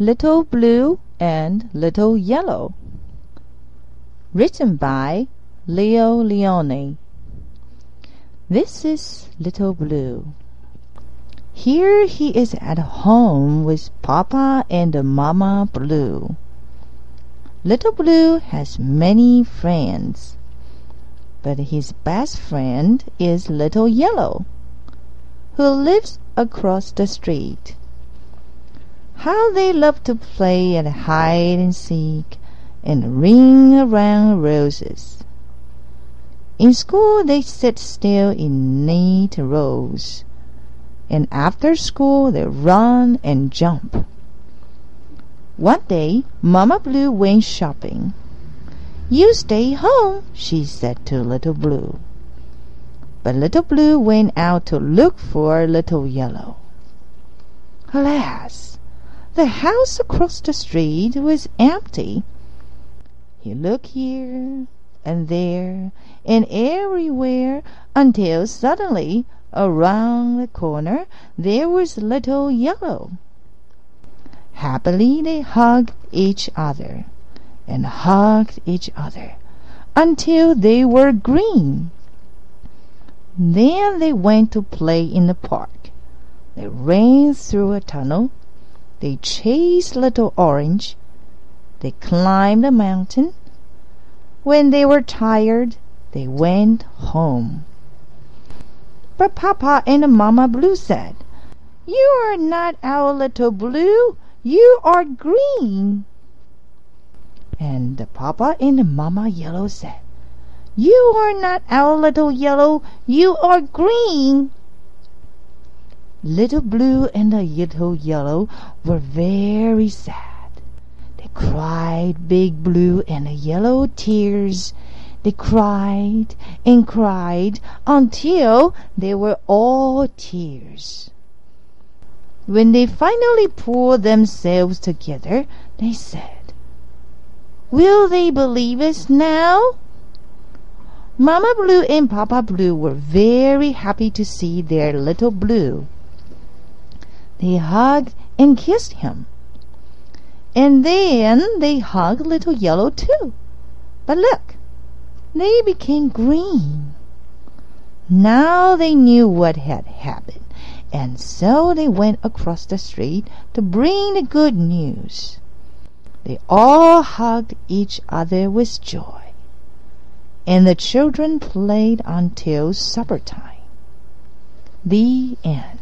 Little Blue and Little Yellow. Written by Leo Lionni. This is Little Blue. Here he is at home with Papa and Mama Blue. Little Blue has many friends, but his best friend is Little Yellow, who lives across the street. How they love to play at hide and seek and ring around roses. In school they sit still in neat rows, and after school they run and jump. One day Mamma Blue went shopping. You stay home, she said to Little Blue. But Little Blue went out to look for Little Yellow. Alas! The house across the street was empty. He looked here and there and everywhere until suddenly around the corner there was little Yellow. Happily they hugged each other and hugged each other until they were green. Then they went to play in the park. They ran through a tunnel they chased Little Orange. They climbed a mountain. When they were tired, they went home. But Papa and Mamma Blue said, You are not our little blue, you are green. And Papa and Mamma Yellow said, You are not our little yellow, you are green. Little Blue and Little Yellow were very sad. They cried big blue and yellow tears. They cried and cried until they were all tears. When they finally pulled themselves together, they said, Will they believe us now? Mamma Blue and Papa Blue were very happy to see their little Blue. They hugged and kissed him. And then they hugged Little Yellow too. But look, they became green. Now they knew what had happened, and so they went across the street to bring the good news. They all hugged each other with joy, and the children played until supper time. The end.